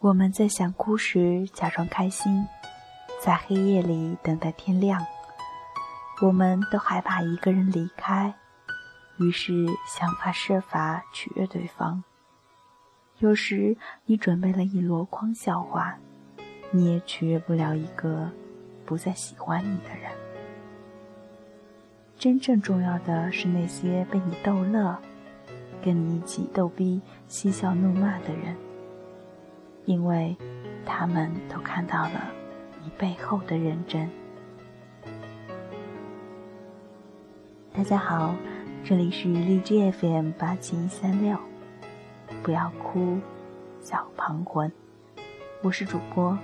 我们在想哭时假装开心，在黑夜里等待天亮。我们都害怕一个人离开，于是想法设法取悦对方。有时你准备了一箩筐笑话，你也取悦不了一个不再喜欢你的人。真正重要的是那些被你逗乐、跟你一起逗逼、嬉笑怒骂的人，因为他们都看到了你背后的认真。大家好，这里是荔枝 FM 八七三六。不要哭，小旁观。我是主播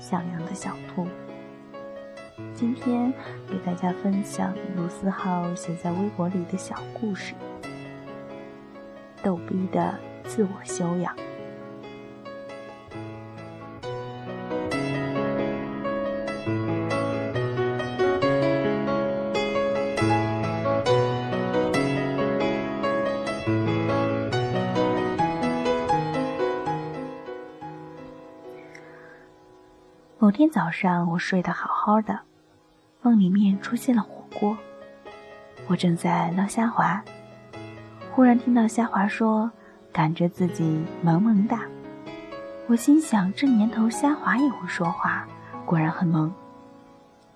向阳的小兔。今天给大家分享卢思浩写在微博里的小故事：逗逼的自我修养。某天早上，我睡得好好的，梦里面出现了火锅。我正在捞虾滑，忽然听到虾滑说：“感觉自己萌萌哒。”我心想：这年头虾滑也会说话，果然很萌。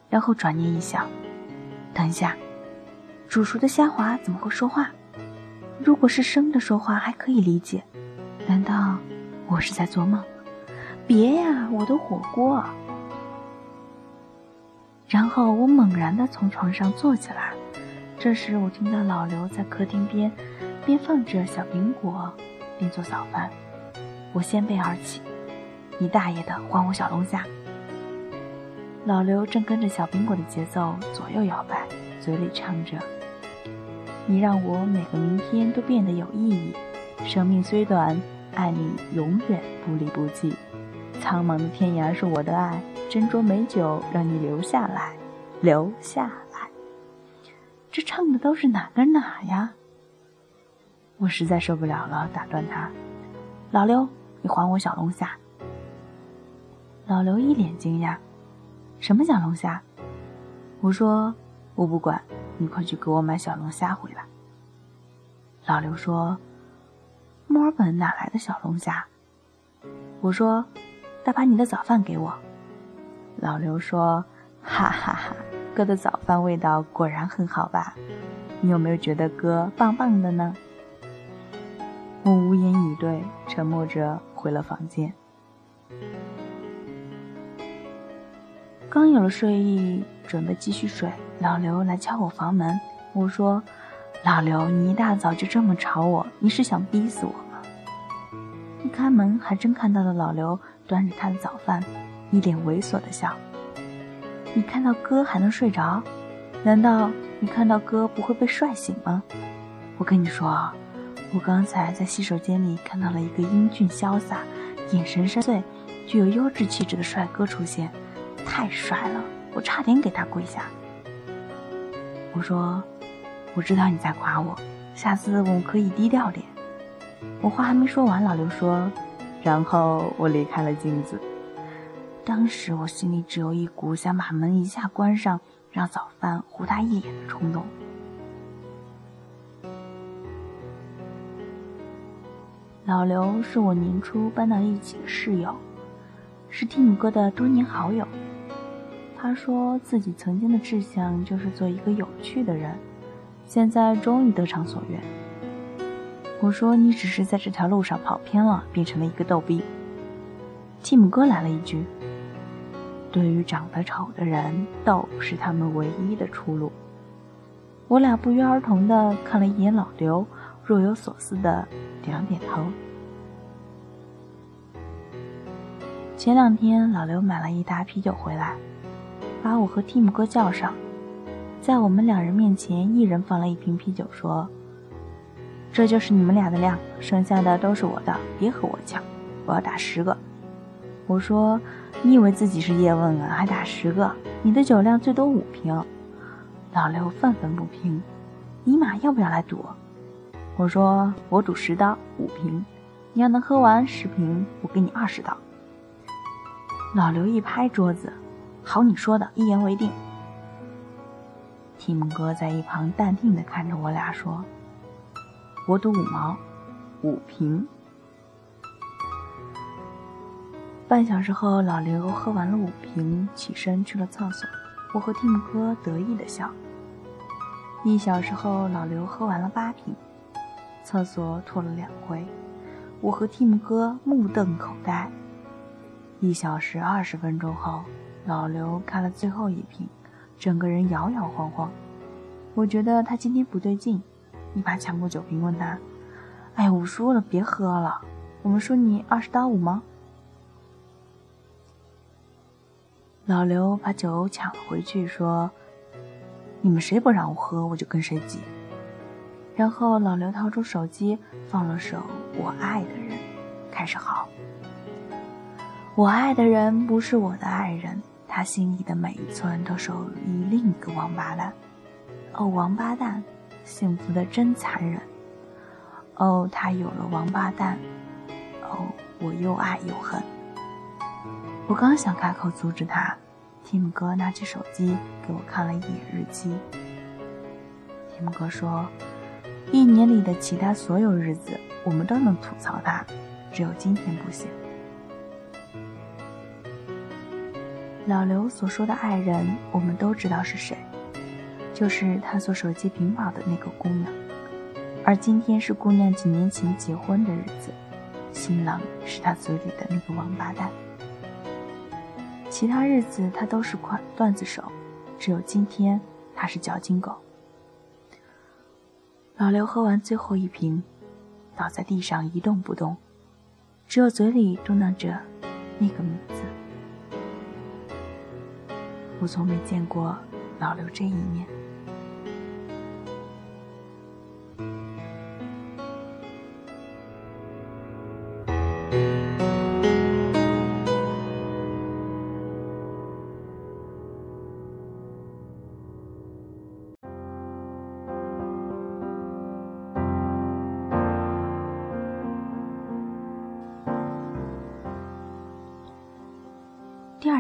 然后转念一想，等一下，煮熟的虾滑怎么会说话？如果是生的说话还可以理解，难道我是在做梦？别呀，我的火锅！然后我猛然的从床上坐起来，这时我听到老刘在客厅边，边放着小苹果，边做早饭。我掀被而起，你大爷的，还我小龙虾！老刘正跟着小苹果的节奏左右摇摆，嘴里唱着：“你让我每个明天都变得有意义，生命虽短，爱你永远不离不弃。”苍茫的天涯是我的爱，斟酌美酒让你留下来，留下来。这唱的都是哪跟哪呀？我实在受不了了，打断他：“老刘，你还我小龙虾。”老刘一脸惊讶：“什么小龙虾？”我说：“我不管，你快去给我买小龙虾回来。”老刘说：“墨尔本哪来的小龙虾？”我说。再把你的早饭给我，老刘说：“哈哈哈，哥的早饭味道果然很好吧？你有没有觉得哥棒棒的呢？”我无言以对，沉默着回了房间。刚有了睡意，准备继续睡，老刘来敲我房门。我说：“老刘，你一大早就这么吵我，你是想逼死我？”开门，还真看到了老刘。端着他的早饭，一脸猥琐的笑。你看到哥还能睡着？难道你看到哥不会被帅醒吗？我跟你说，我刚才在洗手间里看到了一个英俊潇洒、眼神深邃、具有优质气质的帅哥出现，太帅了，我差点给他跪下。我说，我知道你在夸我，下次我们可以低调点。我话还没说完，老刘说。然后我离开了镜子。当时我心里只有一股想把门一下关上，让早饭糊他一脸的冲动。老刘是我年初搬到一起的室友，是 Tim 哥的多年好友。他说自己曾经的志向就是做一个有趣的人，现在终于得偿所愿。我说你只是在这条路上跑偏了，变成了一个逗逼。蒂姆哥来了一句：“对于长得丑的人，逗是他们唯一的出路。”我俩不约而同的看了一眼老刘，若有所思的点了点头。前两天老刘买了一打啤酒回来，把我和蒂姆哥叫上，在我们两人面前，一人放了一瓶啤酒，说。这就是你们俩的量，剩下的都是我的，别和我抢，我要打十个。我说，你以为自己是叶问啊，还打十个？你的酒量最多五瓶。老刘愤愤不平，尼玛要不要来赌？我说，我赌十刀五瓶，你要能喝完十瓶，我给你二十刀。”老刘一拍桌子：“好你说的，一言为定。”提姆哥在一旁淡定地看着我俩说：“我赌五毛，五瓶。”半小时后，老刘喝完了五瓶，起身去了厕所。我和蒂姆哥得意的笑。一小时后，老刘喝完了八瓶，厕所吐了两回。我和蒂姆哥目瞪口呆。一小时二十分钟后，老刘开了最后一瓶，整个人摇摇晃晃。我觉得他今天不对劲，一把抢过酒瓶，问他：“哎，我说了别喝了，我们说你二十打五吗？”老刘把酒抢了回去，说：“你们谁不让我喝，我就跟谁急。”然后老刘掏出手机，放了首《我爱的人》，开始嚎：“我爱的人不是我的爱人，他心里的每一寸都属于另一个王八蛋。哦，王八蛋，幸福的真残忍。哦，他有了王八蛋。哦，我又爱又恨。”我刚想开口阻止他，提姆哥拿起手机给我看了一眼日期。提姆哥说：“一年里的其他所有日子，我们都能吐槽他，只有今天不行。”老刘所说的爱人，我们都知道是谁，就是他做手机屏保的那个姑娘。而今天是姑娘几年前结婚的日子，新郎是他嘴里的那个王八蛋。其他日子他都是款段子手，只有今天他是嚼金狗。老刘喝完最后一瓶，倒在地上一动不动，只有嘴里嘟囔着那个名字。我从没见过老刘这一面。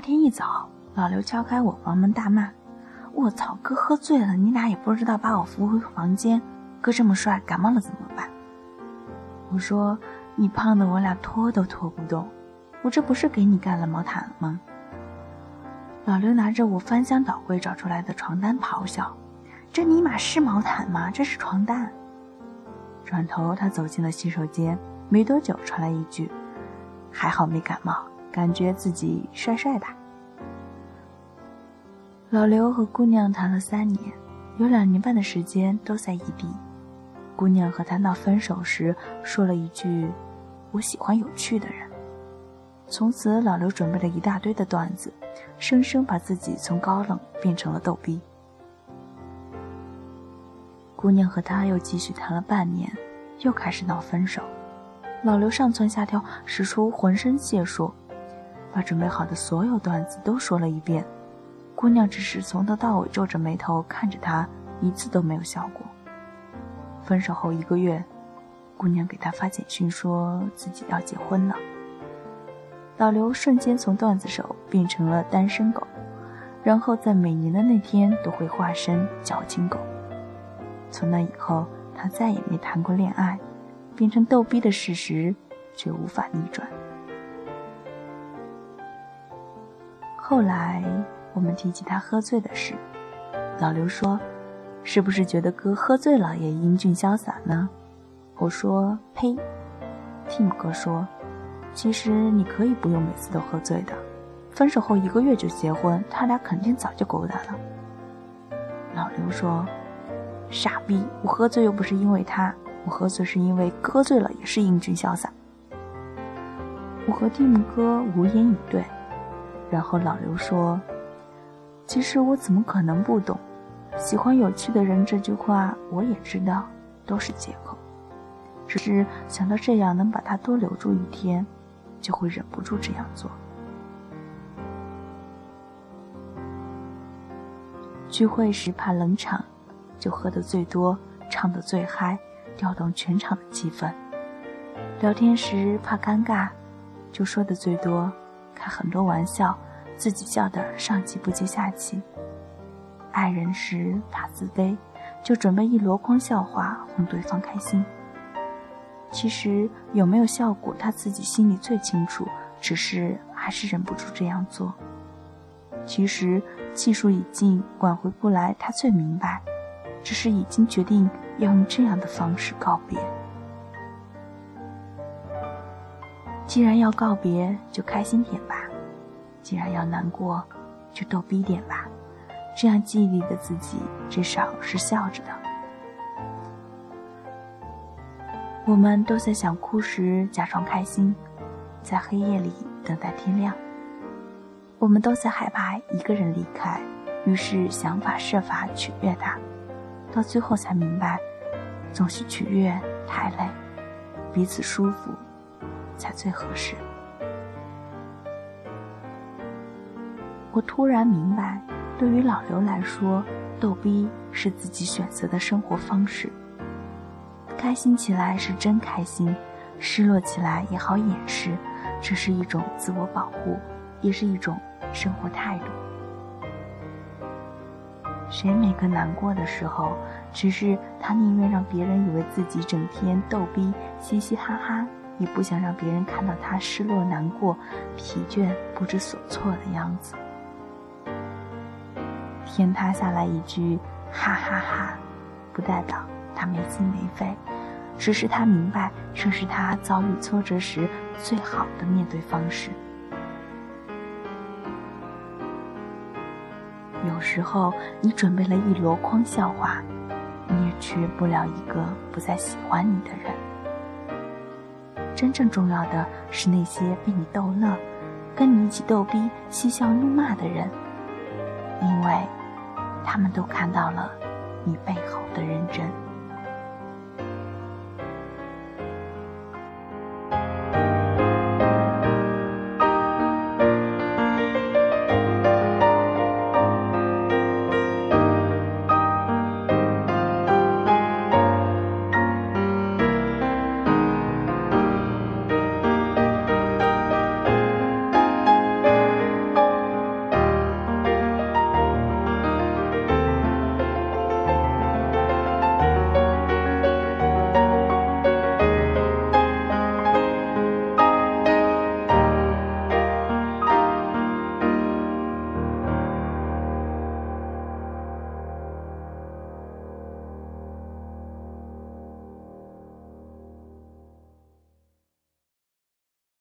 天一早，老刘敲开我房门大骂：“我操，哥喝醉了，你俩也不知道把我扶回房间。哥这么帅，感冒了怎么办？”我说：“你胖的我俩拖都拖不动，我这不是给你盖了毛毯了吗？”老刘拿着我翻箱倒柜找出来的床单咆哮：“这尼玛是毛毯吗？这是床单！”转头他走进了洗手间，没多久传来一句：“还好没感冒。”感觉自己帅帅的。老刘和姑娘谈了三年，有两年半的时间都在异地。姑娘和他闹分手时说了一句：“我喜欢有趣的人。”从此，老刘准备了一大堆的段子，生生把自己从高冷变成了逗逼。姑娘和他又继续谈了半年，又开始闹分手。老刘上蹿下跳，使出浑身解数。把准备好的所有段子都说了一遍，姑娘只是从头到尾皱着眉头看着他，一次都没有笑过。分手后一个月，姑娘给他发简讯说自己要结婚了。老刘瞬间从段子手变成了单身狗，然后在每年的那天都会化身矫情狗。从那以后，他再也没谈过恋爱，变成逗逼的事实却无法逆转。后来我们提起他喝醉的事，老刘说：“是不是觉得哥喝醉了也英俊潇洒呢？”我说：“呸。”Tim 哥说：“其实你可以不用每次都喝醉的，分手后一个月就结婚，他俩肯定早就勾搭了。”老刘说：“傻逼，我喝醉又不是因为他，我喝醉是因为喝醉了也是英俊潇洒。”我和 Tim 哥无言以对。然后老刘说：“其实我怎么可能不懂？喜欢有趣的人这句话我也知道，都是借口。只是想到这样能把他多留住一天，就会忍不住这样做。”聚会时怕冷场，就喝得最多，唱得最嗨，调动全场的气氛。聊天时怕尴尬，就说的最多，开很多玩笑，自己笑得上气不接下气。爱人时怕自卑，就准备一箩筐笑话哄对方开心。其实有没有效果，他自己心里最清楚，只是还是忍不住这样做。其实技术已尽，挽回不来，他最明白，只是已经决定要用这样的方式告别。既然要告别，就开心点吧；既然要难过，就逗逼点吧。这样记忆里的自己至少是笑着的。我们都在想哭时假装开心，在黑夜里等待天亮。我们都在害怕一个人离开，于是想法设法取悦他，到最后才明白，总是取悦太累，彼此舒服才最合适。我突然明白。对于老刘来说，逗逼是自己选择的生活方式。开心起来是真开心，失落起来也好掩饰，这是一种自我保护，也是一种生活态度。谁每个难过的时候？只是他宁愿让别人以为自己整天逗逼、嘻嘻哈哈，也不想让别人看到他失落、难过、疲倦、不知所措的样子。天塌下来一句“哈哈哈”，不代表他没心没肺，只是他明白，这是他遭遇挫折时最好的面对方式。有时候，你准备了一箩筐笑话，你也取悦不了一个不再喜欢你的人。真正重要的是那些被你逗乐、跟你一起逗逼、嬉笑怒骂的人，因为。他们都看到了你背后的认真。